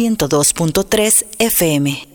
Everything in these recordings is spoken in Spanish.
102.3 FM.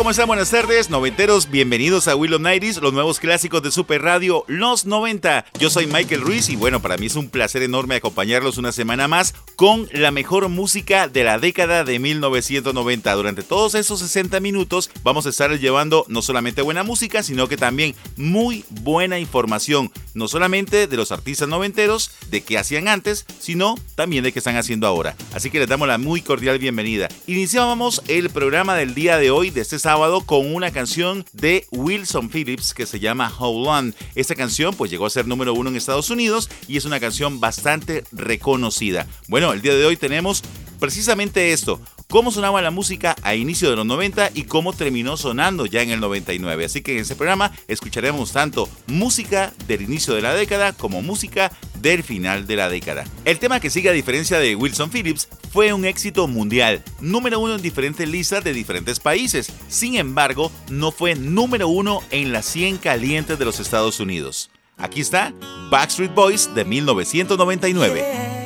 ¿Cómo están? Buenas tardes, noventeros, bienvenidos a Willow Nighties, los nuevos clásicos de Super Radio, los 90. Yo soy Michael Ruiz y bueno, para mí es un placer enorme acompañarlos una semana más con la mejor música de la década de 1990. Durante todos esos 60 minutos vamos a estar llevando no solamente buena música, sino que también muy buena información, no solamente de los artistas noventeros, de qué hacían antes, sino también de qué están haciendo ahora. Así que les damos la muy cordial bienvenida. Iniciábamos el programa del día de hoy este sábado con una canción de Wilson Phillips que se llama Hold On. Esta canción pues llegó a ser número uno en Estados Unidos y es una canción bastante reconocida. Bueno, el día de hoy tenemos precisamente esto, cómo sonaba la música a inicio de los 90 y cómo terminó sonando ya en el 99. Así que en ese programa escucharemos tanto música del inicio de la década como música del final de la década. El tema que sigue a diferencia de Wilson Phillips fue un éxito mundial, número uno en diferentes listas de diferentes países. Sin embargo, no fue número uno en las 100 calientes de los Estados Unidos. Aquí está Backstreet Boys de 1999.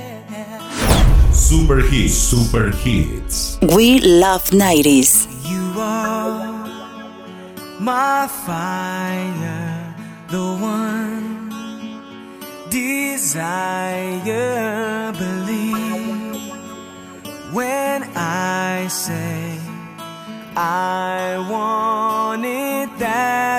Super Hits, Super Hits. We Love 90s. You are my fire, the one desire. Believe when I say I want it that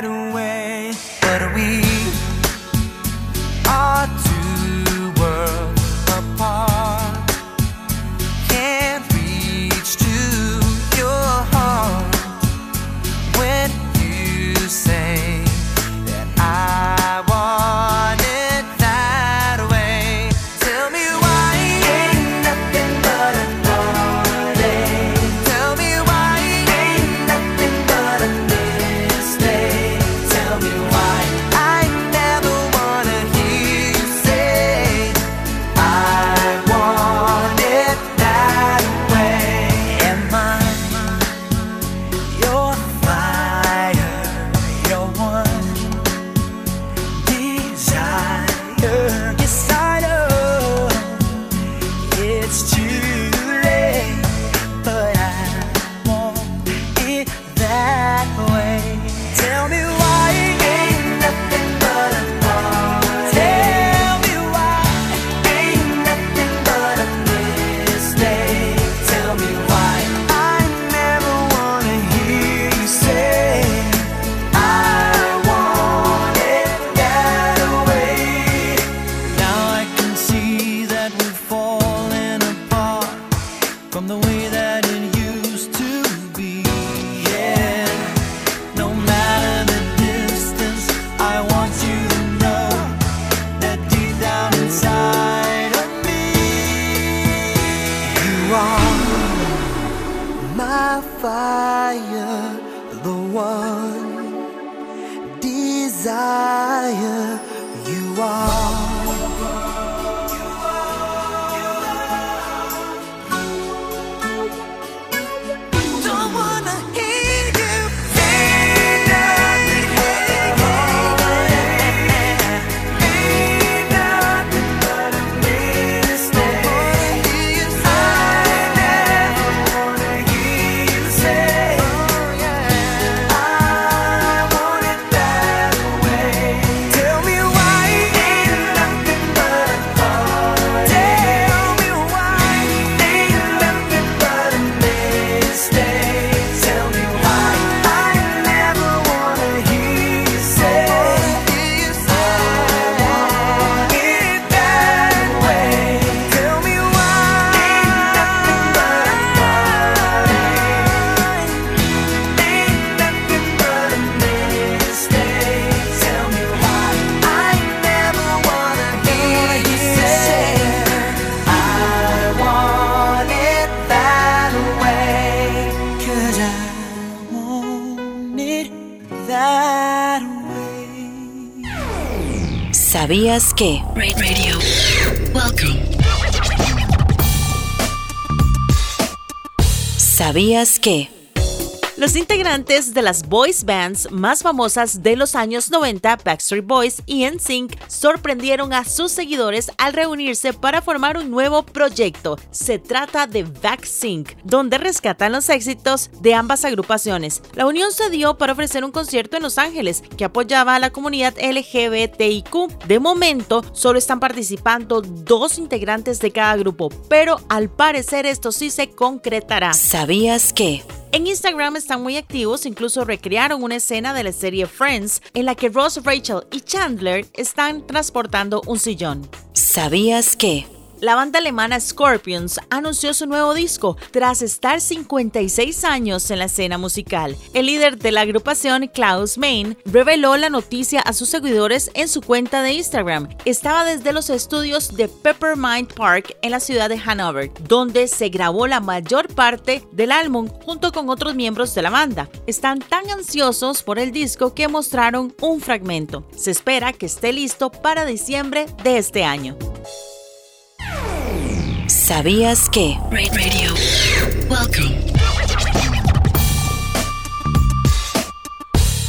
desire. You are. ¿Sabías que? Radio. Welcome. ¿Sabías que? Los integrantes de las boys bands más famosas de los años 90, Backstreet Boys y NSYNC, sorprendieron a sus seguidores al reunirse para formar un nuevo proyecto. Se trata de Backsync, donde rescatan los éxitos de ambas agrupaciones. La unión se dio para ofrecer un concierto en Los Ángeles que apoyaba a la comunidad LGBTIQ. De momento, solo están participando dos integrantes de cada grupo, pero al parecer esto sí se concretará. ¿Sabías que? En Instagram están muy activos, incluso recrearon una escena de la serie Friends en la que Ross, Rachel y Chandler están transportando un sillón. ¿Sabías que? La banda alemana Scorpions anunció su nuevo disco tras estar 56 años en la escena musical. El líder de la agrupación, Klaus Main, reveló la noticia a sus seguidores en su cuenta de Instagram. Estaba desde los estudios de Peppermint Park en la ciudad de Hanover, donde se grabó la mayor parte del álbum junto con otros miembros de la banda. Están tan ansiosos por el disco que mostraron un fragmento. Se espera que esté listo para diciembre de este año. ¿Sabías que? Ra- Radio. Welcome.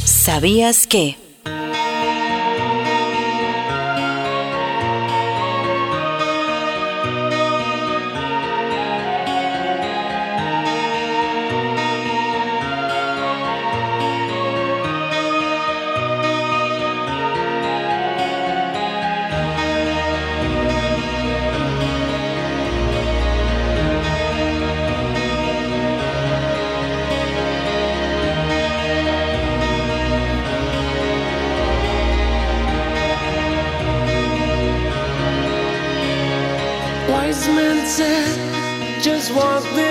¿Sabías que?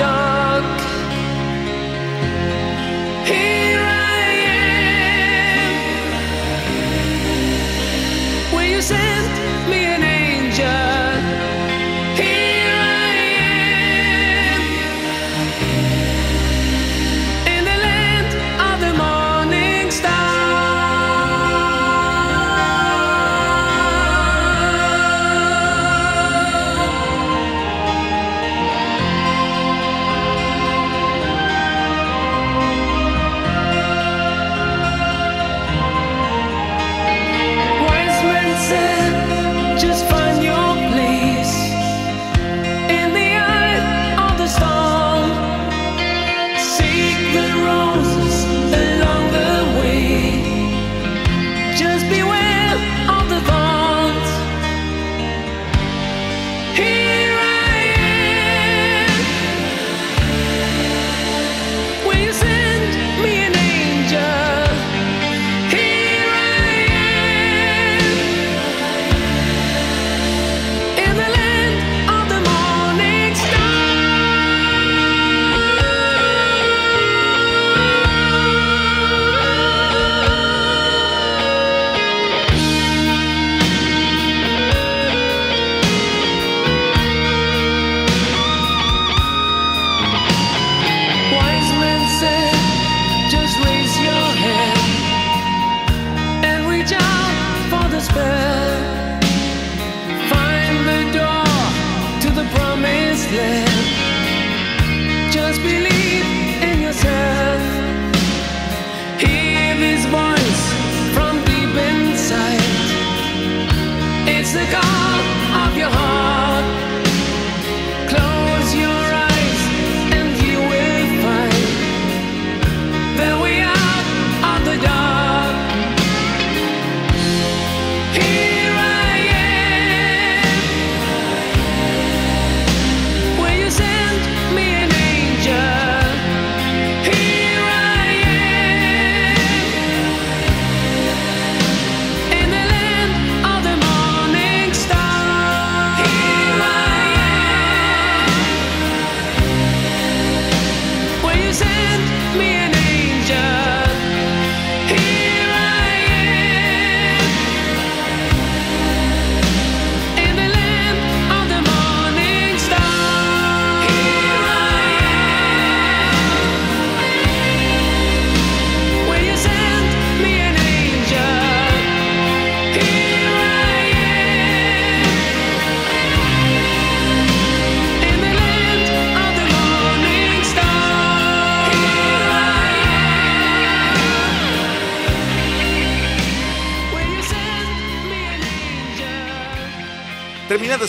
of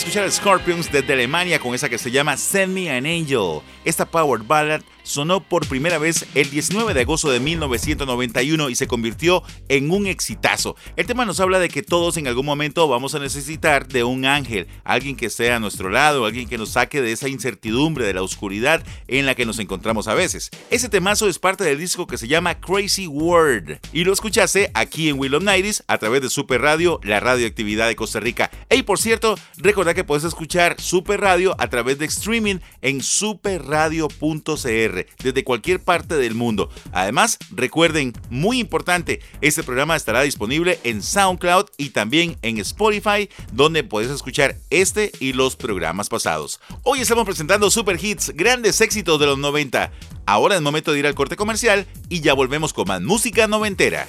Terminad de escuchar a Scorpions desde Alemania con esa que se llama Send Me an Angel. Esta power ballad sonó por primera vez el 19 de agosto de 1991 y se convirtió en un exitazo. El tema nos habla de que todos en algún momento vamos a necesitar de un ángel, alguien que esté a nuestro lado, alguien que nos saque de esa incertidumbre, de la oscuridad en la que nos encontramos a veces. Ese temazo es parte del disco que se llama Crazy World y lo escuchaste aquí en Will of Nighties a través de Super Radio, la radioactividad de Costa Rica. Y por cierto, recordad que puedes escuchar Super Radio a través de streaming en superradio.cr desde cualquier parte del mundo. Además, recuerden, muy importante, este programa estará disponible en SoundCloud y también en Spotify, donde puedes escuchar este y los programas pasados. Hoy estamos presentando super hits, grandes éxitos de los 90. Ahora es momento de ir al corte comercial y ya volvemos con más música noventera.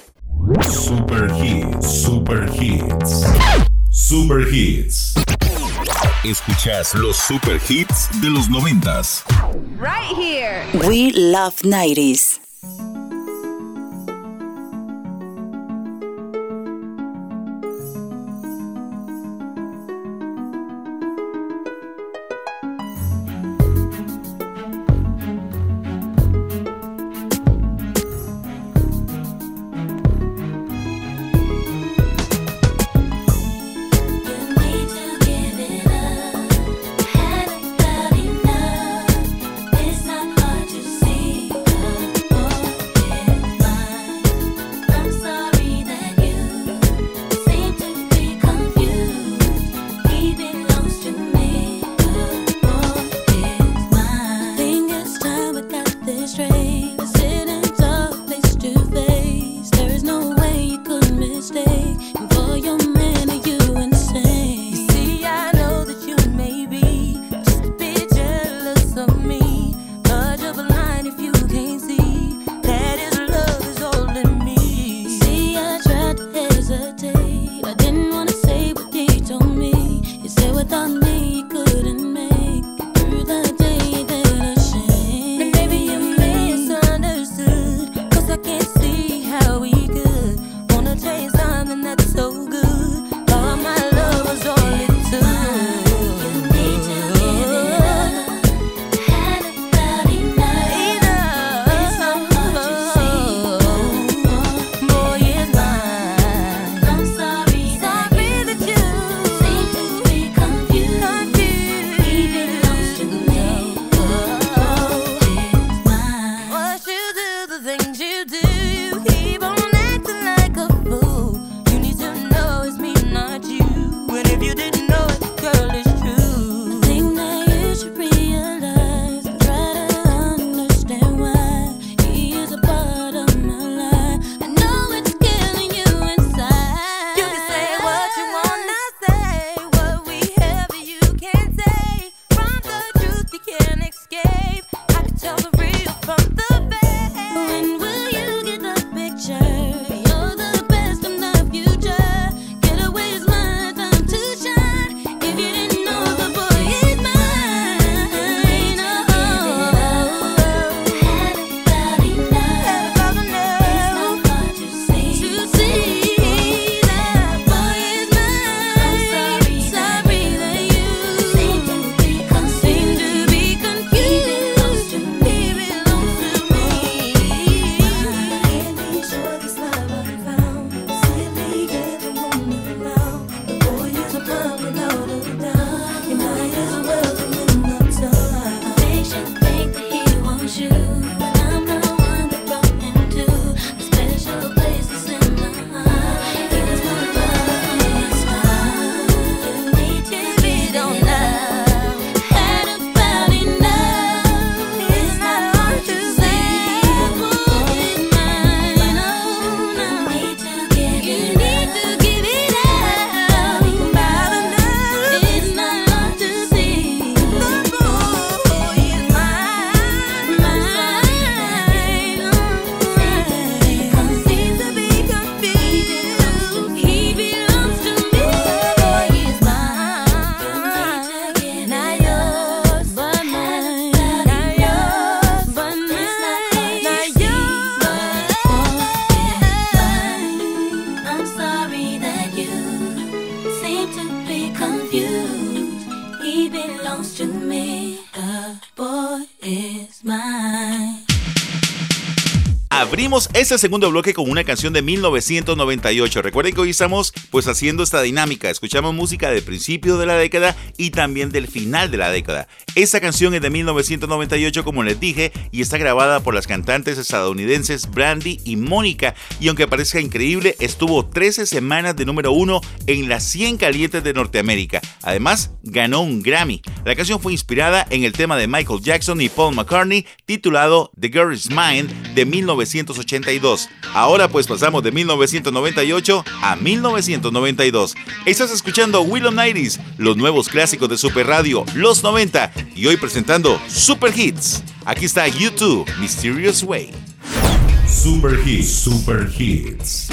Super hits, super hits. Super hits. Escuchas los super hits de los noventas. Right here. We love 90s. Este segundo bloque con una canción de 1998. Recuerden que hoy estamos pues haciendo esta dinámica. Escuchamos música del principio de la década y también del final de la década. Esta canción es de 1998 como les dije y está grabada por las cantantes estadounidenses Brandy y Mónica y aunque parezca increíble estuvo 13 semanas de número uno en las 100 calientes de Norteamérica. Además ganó un Grammy. La canción fue inspirada en el tema de Michael Jackson y Paul McCartney titulado The Girl Is Mine de 1982. Ahora pues pasamos de 1998 a 1992. Estás escuchando Willow Nighties, los nuevos clásicos de Super Radio, los 90 y hoy presentando Super Hits. Aquí está YouTube, Mysterious Way. Super Hits, Super Hits.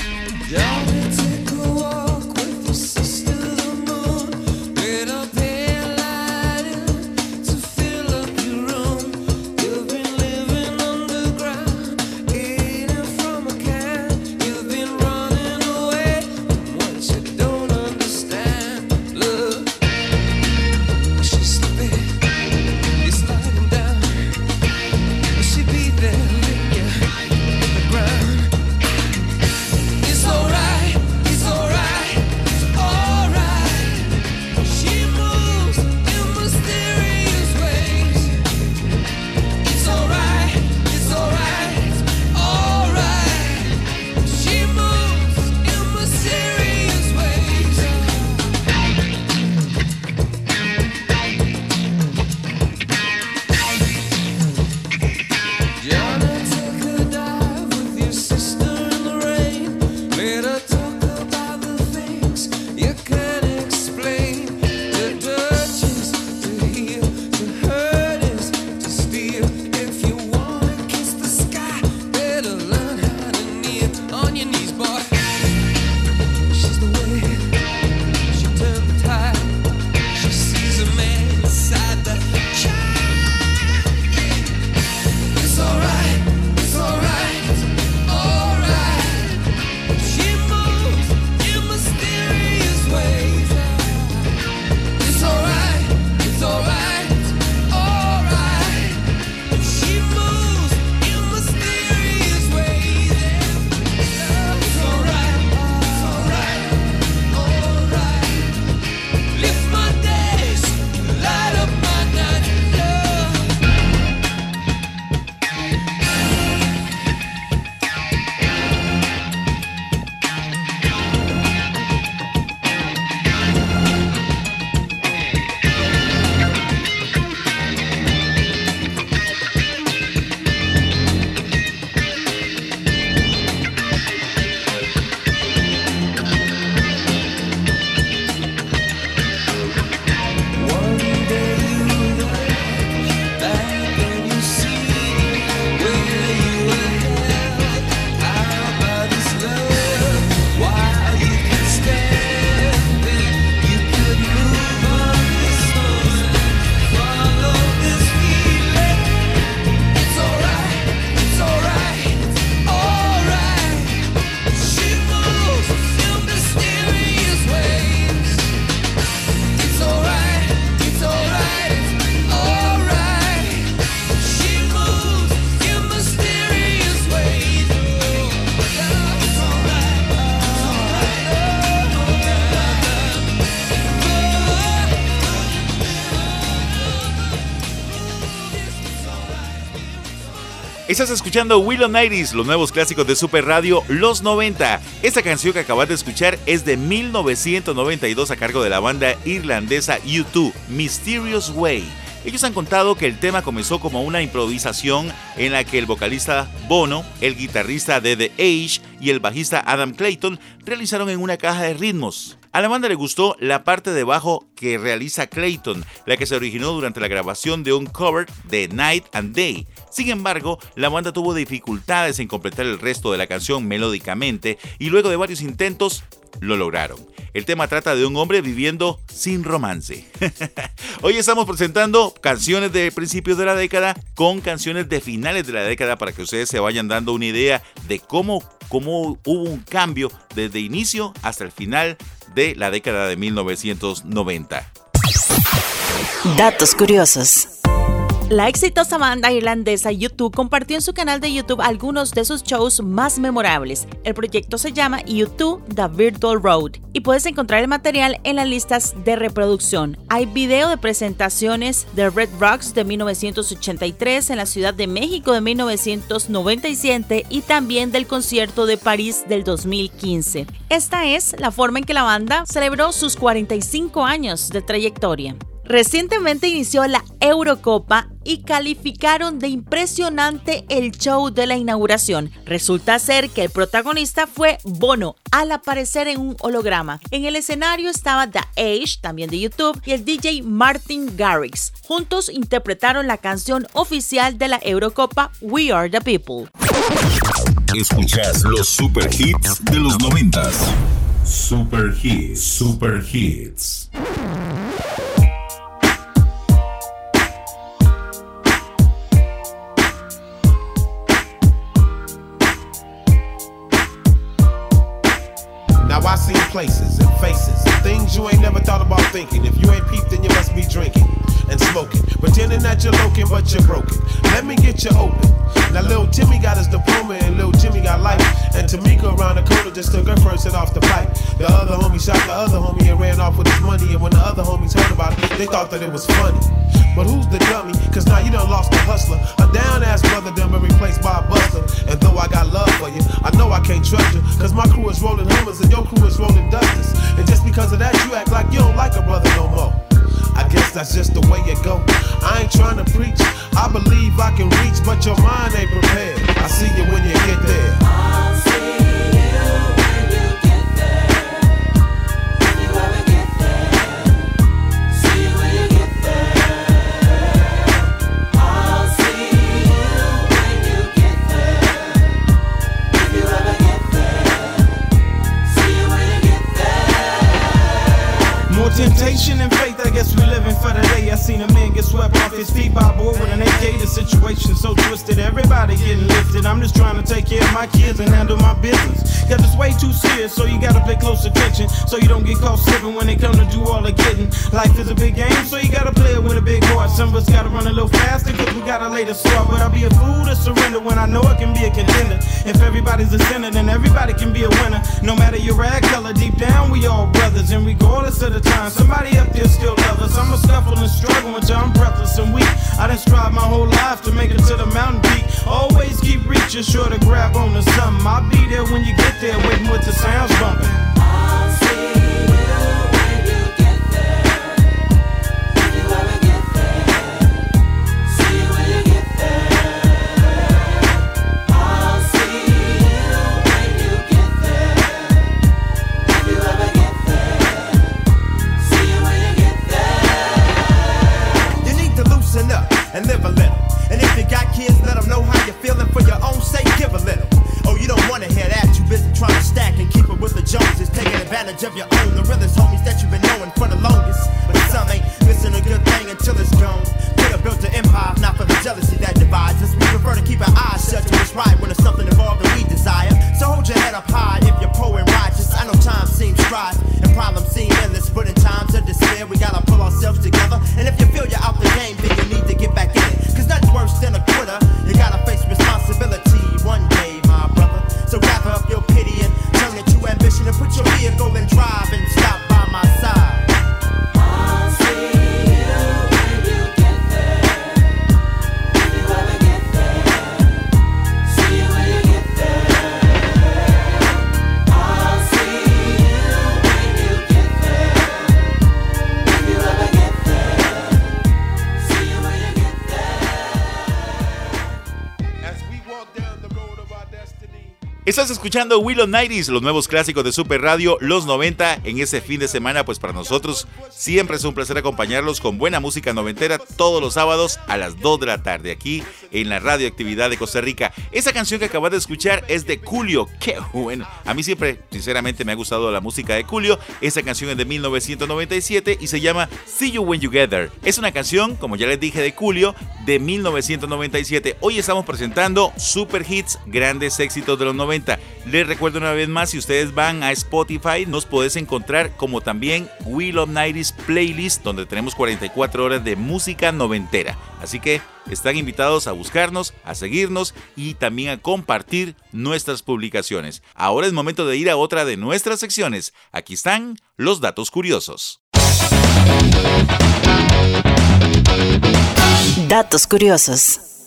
Estás escuchando Willow Nighties, los nuevos clásicos de Super Radio, los 90. Esta canción que acabas de escuchar es de 1992 a cargo de la banda irlandesa U2, Mysterious Way. Ellos han contado que el tema comenzó como una improvisación en la que el vocalista Bono, el guitarrista de The Age y el bajista Adam Clayton realizaron en una caja de ritmos. A la banda le gustó la parte de bajo que realiza Clayton, la que se originó durante la grabación de un cover de Night and Day. Sin embargo, la banda tuvo dificultades en completar el resto de la canción melódicamente y luego de varios intentos lo lograron. El tema trata de un hombre viviendo sin romance. Hoy estamos presentando canciones de principios de la década con canciones de finales de la década para que ustedes se vayan dando una idea de cómo, cómo hubo un cambio desde inicio hasta el final de la década de 1990. Datos curiosos. La exitosa banda irlandesa U2 compartió en su canal de YouTube algunos de sus shows más memorables. El proyecto se llama U2 The Virtual Road y puedes encontrar el material en las listas de reproducción. Hay video de presentaciones de Red Rocks de 1983 en la Ciudad de México de 1997 y también del concierto de París del 2015. Esta es la forma en que la banda celebró sus 45 años de trayectoria. Recientemente inició la Eurocopa y calificaron de impresionante el show de la inauguración. Resulta ser que el protagonista fue Bono al aparecer en un holograma. En el escenario estaba The Age, también de YouTube, y el DJ Martin Garrix. Juntos interpretaron la canción oficial de la Eurocopa We Are the People. Escuchas los super hits de los noventas. Super hits, super hits. Places and faces, things you ain't never thought about thinking. If you ain't peeped, then you must be drinking and smoking, pretending that you're loking, but you're broken. Let me get you open. Now little Timmy got his diploma and little Jimmy got life, and Tamika around the corner just took her first hit off the pipe. The other homie shot the other homie and ran off with his money, and when the other homies heard about it, they thought that it was funny. But who's the dummy? Cause now you done lost the hustler. A down ass brother done been replaced by a buster. And though I got love for you, I know I can't trust you. Cause my crew is rolling Hummers and your crew is rolling Dusters. And just because of that, you act like you don't like a brother no more. I guess that's just the way it go. I ain't trying to preach. I believe I can reach, but your mind ain't prepared. I see you when you get there. And faith, I guess we living for the day. I seen a man get swept off his feet by a boy with an AK. The situation so twisted, everybody getting lifted. I'm just trying to take care of my kids and handle my business. Cause it's way too serious, so you gotta pay close attention. So you don't get caught slipping when they come to do all the getting. Life is a big game, so you gotta play it with a big heart. Some of us gotta run a little faster, cause we gotta lay the start. But I'll be a fool to surrender when I know I can be a contender. If everybody's a sinner, then everybody can be a winner. No matter your rag color, deep down we all brothers. And regardless of the time, somebody up there still love us. I'm a scuffle and struggle until I'm breathless and weak. I done strive my whole life to make it to the mountain peak. Always keep reaching, sure to grab on to something. I'll be there when you get there, waiting with the sounds bumping. Advantage of Escuchando Willow Nighties, los nuevos clásicos de Super Radio, los 90 en ese fin de semana, pues para nosotros siempre es un placer acompañarlos con buena música noventera todos los sábados a las 2 de la tarde aquí en la radioactividad de Costa Rica. Esa canción que acabas de escuchar es de Julio, qué bueno. A mí siempre, sinceramente, me ha gustado la música de Julio. Esa canción es de 1997 y se llama See You When You Get There. Es una canción, como ya les dije, de Julio de 1997. Hoy estamos presentando super hits, grandes éxitos de los 90. Les recuerdo una vez más, si ustedes van a Spotify, nos podés encontrar como también Will of 90s Playlist, donde tenemos 44 horas de música noventera. Así que están invitados a buscarnos, a seguirnos y también a compartir nuestras publicaciones. Ahora es momento de ir a otra de nuestras secciones. Aquí están los datos curiosos. Datos curiosos.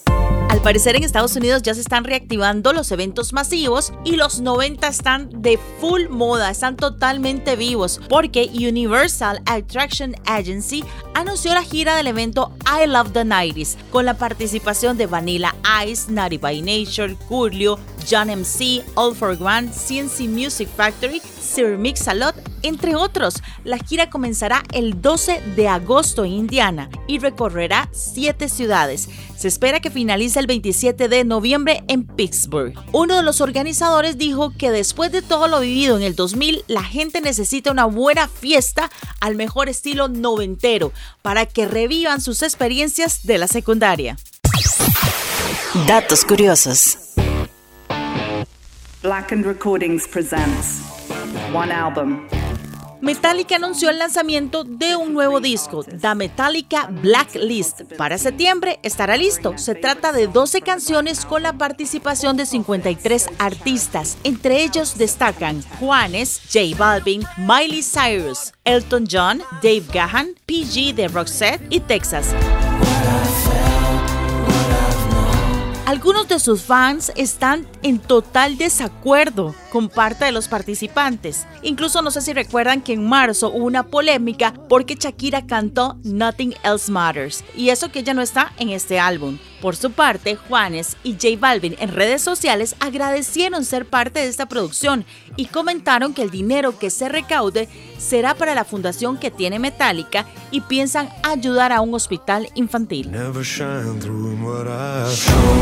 Al parecer en Estados Unidos ya se están reactivando los eventos masivos y los 90 están de full moda, están totalmente vivos porque Universal Attraction Agency anunció la gira del evento I Love the 90s con la participación de Vanilla Ice, Naughty by Nature, Curlio, John MC, All for One, CNC Music Factory, Sir Mix-a-Lot, entre otros. La gira comenzará el 12 de agosto en Indiana y recorrerá siete ciudades. Se espera que finalice el 27 de noviembre en Pittsburgh. Uno de los organizadores dijo que después de todo lo vivido en el 2000, la gente necesita una buena fiesta al mejor estilo noventero para que revivan sus experiencias de la secundaria. Datos curiosos. Blackened Recordings presents One Album. Metallica anunció el lanzamiento de un nuevo disco, The Metallica Blacklist. Para septiembre estará listo. Se trata de 12 canciones con la participación de 53 artistas. Entre ellos destacan Juanes, J Balvin, Miley Cyrus, Elton John, Dave Gahan, PG de Roxette y Texas. Algunos de sus fans están en total desacuerdo con parte de los participantes. Incluso no sé si recuerdan que en marzo hubo una polémica porque Shakira cantó Nothing Else Matters y eso que ella no está en este álbum. Por su parte, Juanes y J Balvin en redes sociales agradecieron ser parte de esta producción y comentaron que el dinero que se recaude será para la fundación que tiene Metallica y piensan ayudar a un hospital infantil.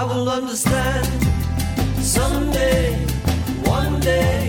I will understand someday, one day.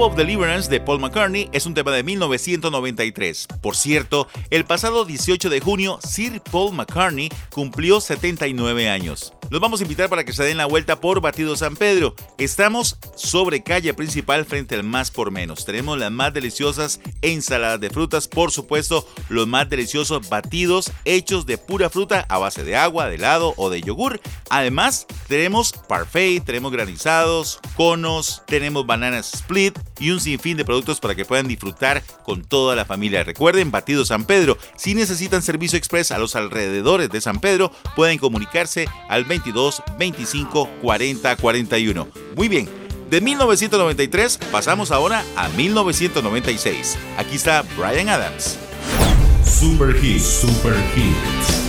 Of Deliverance de Paul McCartney es un tema de 1993. Por cierto, el pasado 18 de junio, Sir Paul McCartney cumplió 79 años. Los vamos a invitar para que se den la vuelta por Batido San Pedro. Estamos sobre calle principal frente al Más por Menos. Tenemos las más deliciosas ensaladas de frutas, por supuesto, los más deliciosos batidos hechos de pura fruta a base de agua, de helado o de yogur. Además, tenemos parfait, tenemos granizados, conos, tenemos bananas split y un sinfín de productos para que puedan disfrutar con toda la familia. Recuerden, Batido San Pedro. Si necesitan servicio express a los alrededores de San Pedro, pueden comunicarse al 22 25 40 41. Muy bien. De 1993 pasamos ahora a 1996. Aquí está Brian Adams. Super Hits, Super Hits.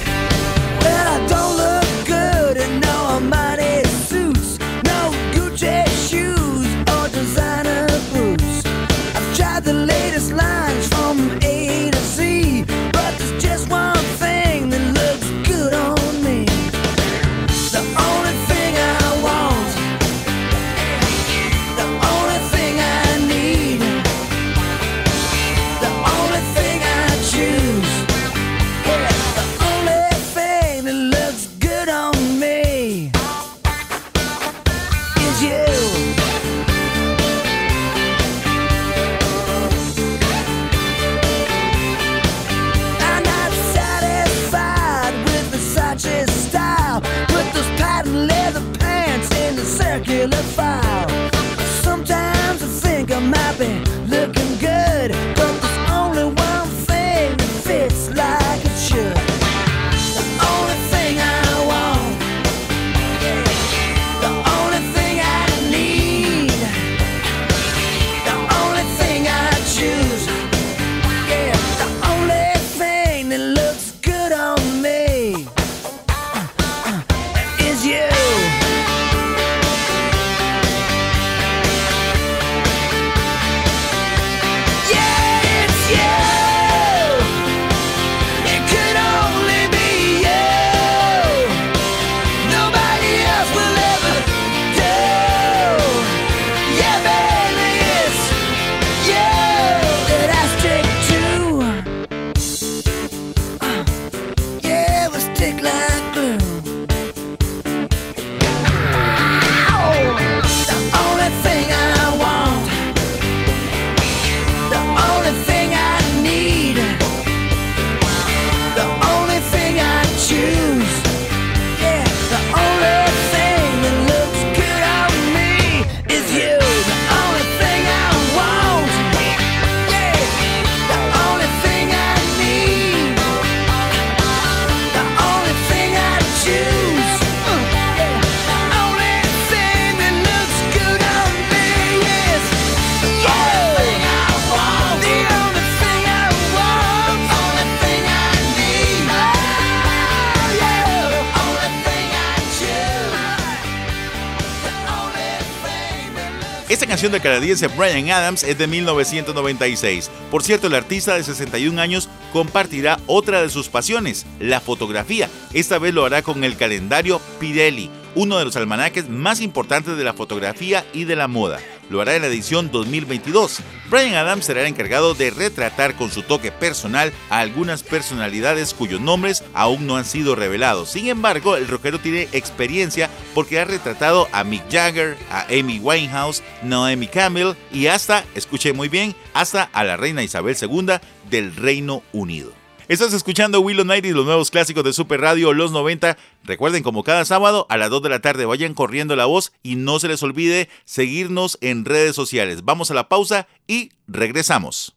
Canción del canadiense Brian Adams es de 1996. Por cierto, el artista de 61 años compartirá otra de sus pasiones, la fotografía. Esta vez lo hará con el calendario Pirelli, uno de los almanaques más importantes de la fotografía y de la moda. Lo hará en la edición 2022. Brian Adams será el encargado de retratar con su toque personal a algunas personalidades cuyos nombres aún no han sido revelados. Sin embargo, el rockero tiene experiencia porque ha retratado a Mick Jagger, a Amy Winehouse, Naomi Campbell y hasta, escuche muy bien, hasta a la reina Isabel II del Reino Unido. Estás escuchando Willow Night y los nuevos clásicos de Super Radio Los 90. Recuerden, como cada sábado a las 2 de la tarde, vayan corriendo la voz y no se les olvide seguirnos en redes sociales. Vamos a la pausa y regresamos.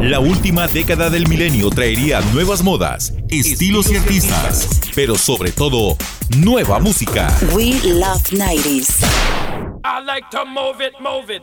La última década del milenio traería nuevas modas, estilos y artistas, pero sobre todo, nueva música. We love 90s. I like to move it, move it.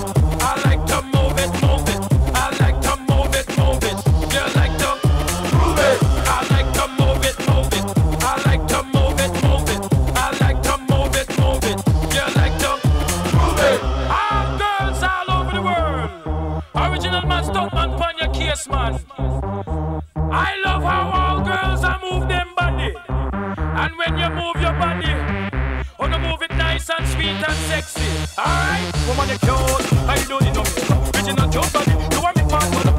face mask. I love how all girls are move them body. And when you move your body, oh, on you move it nice and sweet and sexy. Alright? Woman, you're cute. I don't need no makeup. Bitch, you body. You want me part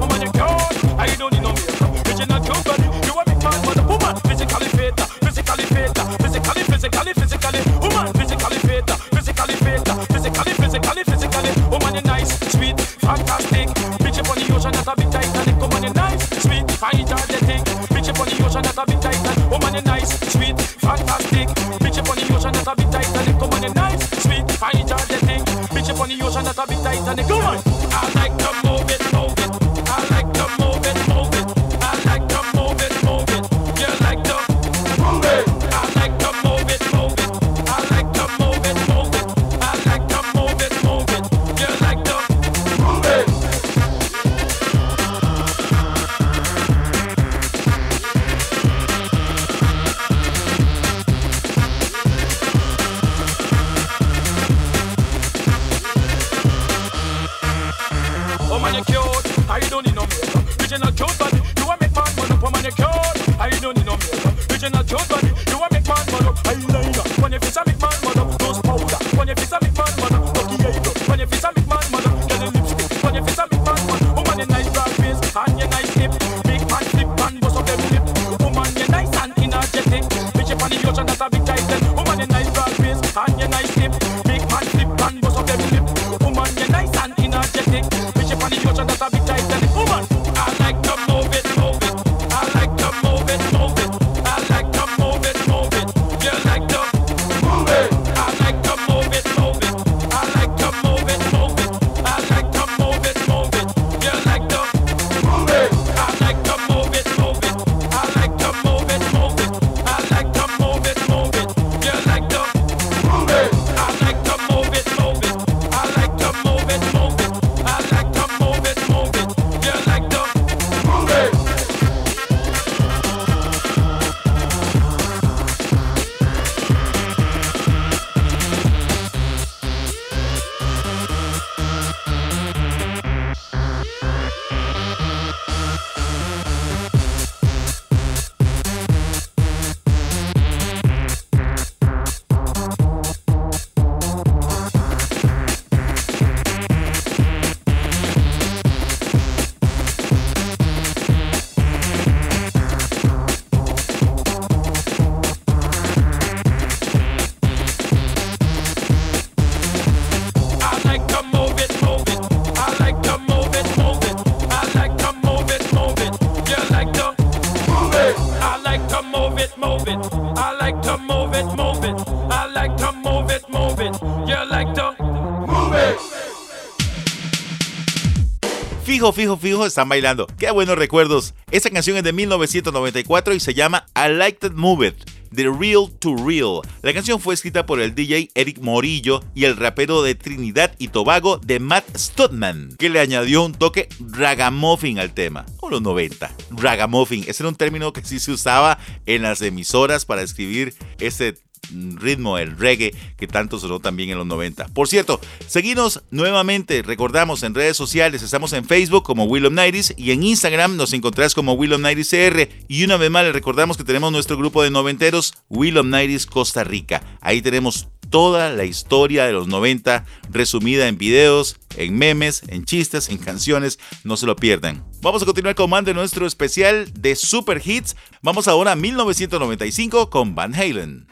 Fijo, fijo, fijo, están bailando. Qué buenos recuerdos. Esta canción es de 1994 y se llama I Like That Move It. The Real to Real. La canción fue escrita por el DJ Eric Morillo y el rapero de Trinidad y Tobago de Matt Stutman, que le añadió un toque ragamuffin al tema. O los 90. Ragamuffin. Ese era un término que sí se usaba en las emisoras para escribir ese ritmo, el reggae que tanto sonó también en los 90. Por cierto, seguimos nuevamente, recordamos en redes sociales, estamos en Facebook como Will of Nighties y en Instagram nos encontrás como Will of CR y una vez más les recordamos que tenemos nuestro grupo de noventeros Will of Nighties Costa Rica. Ahí tenemos toda la historia de los 90 resumida en videos, en memes, en chistes, en canciones, no se lo pierdan. Vamos a continuar con más de nuestro especial de Super Hits. Vamos ahora a 1995 con Van Halen.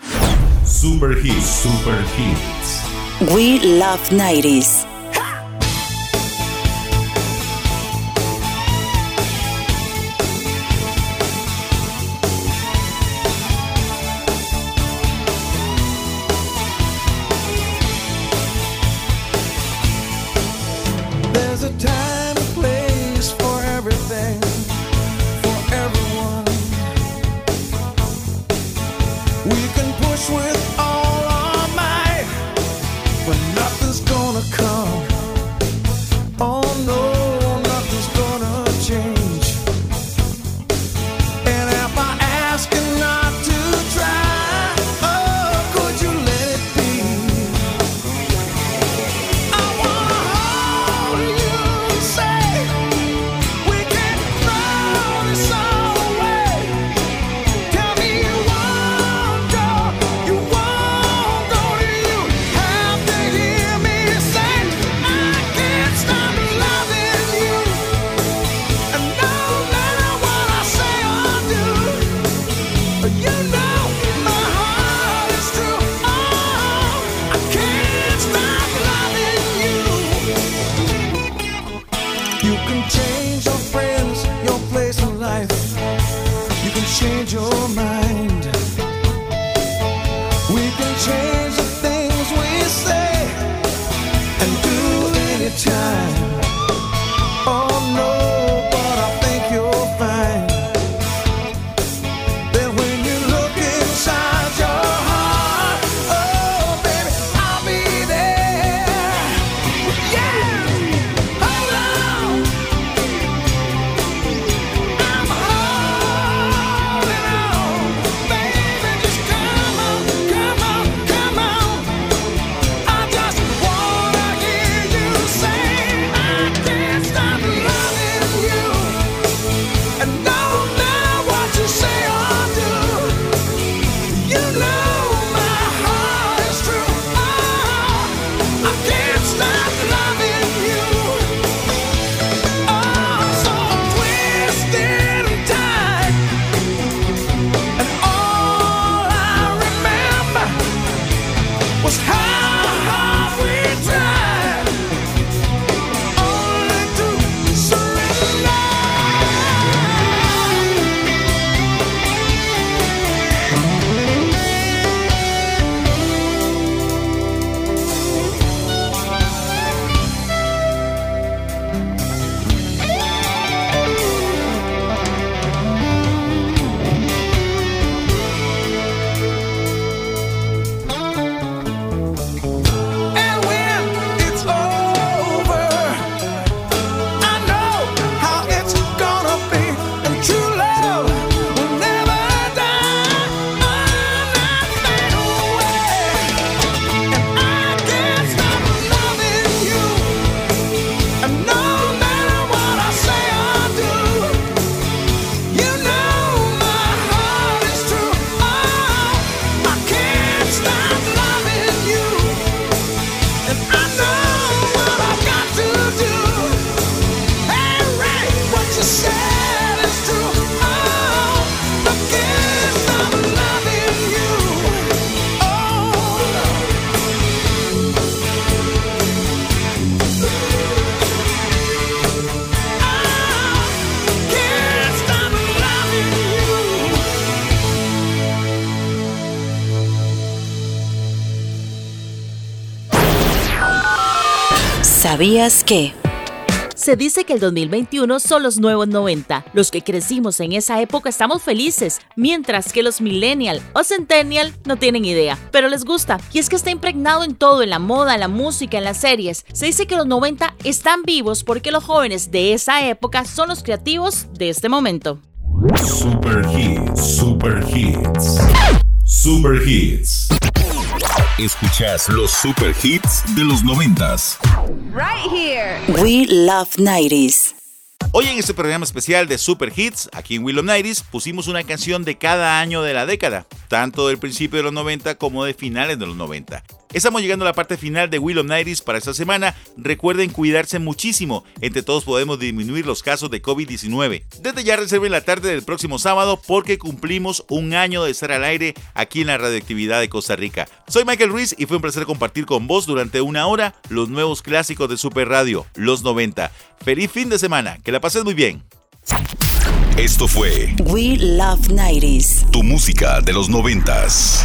Super Hits. Super Hits. We Love 90s. ¿Sabías que? Se dice que el 2021 son los nuevos 90. Los que crecimos en esa época estamos felices, mientras que los millennial o centennial no tienen idea, pero les gusta. Y es que está impregnado en todo, en la moda, en la música, en las series. Se dice que los 90 están vivos porque los jóvenes de esa época son los creativos de este momento. Super Hits, Super Hits. Super Hits. Escuchas los super hits de los noventas. Right here. We love 90s. Hoy en este programa especial de Super Hits, aquí en Willow Nighties, pusimos una canción de cada año de la década, tanto del principio de los 90 como de finales de los 90. Estamos llegando a la parte final de Willow Nighties para esta semana. Recuerden cuidarse muchísimo. Entre todos podemos disminuir los casos de COVID-19. Desde ya reserven la tarde del próximo sábado porque cumplimos un año de estar al aire aquí en la radioactividad de Costa Rica. Soy Michael Ruiz y fue un placer compartir con vos durante una hora los nuevos clásicos de Super Radio, los 90. Feliz fin de semana, que la pases muy bien. Esto fue We Love 90s. Tu música de los noventas.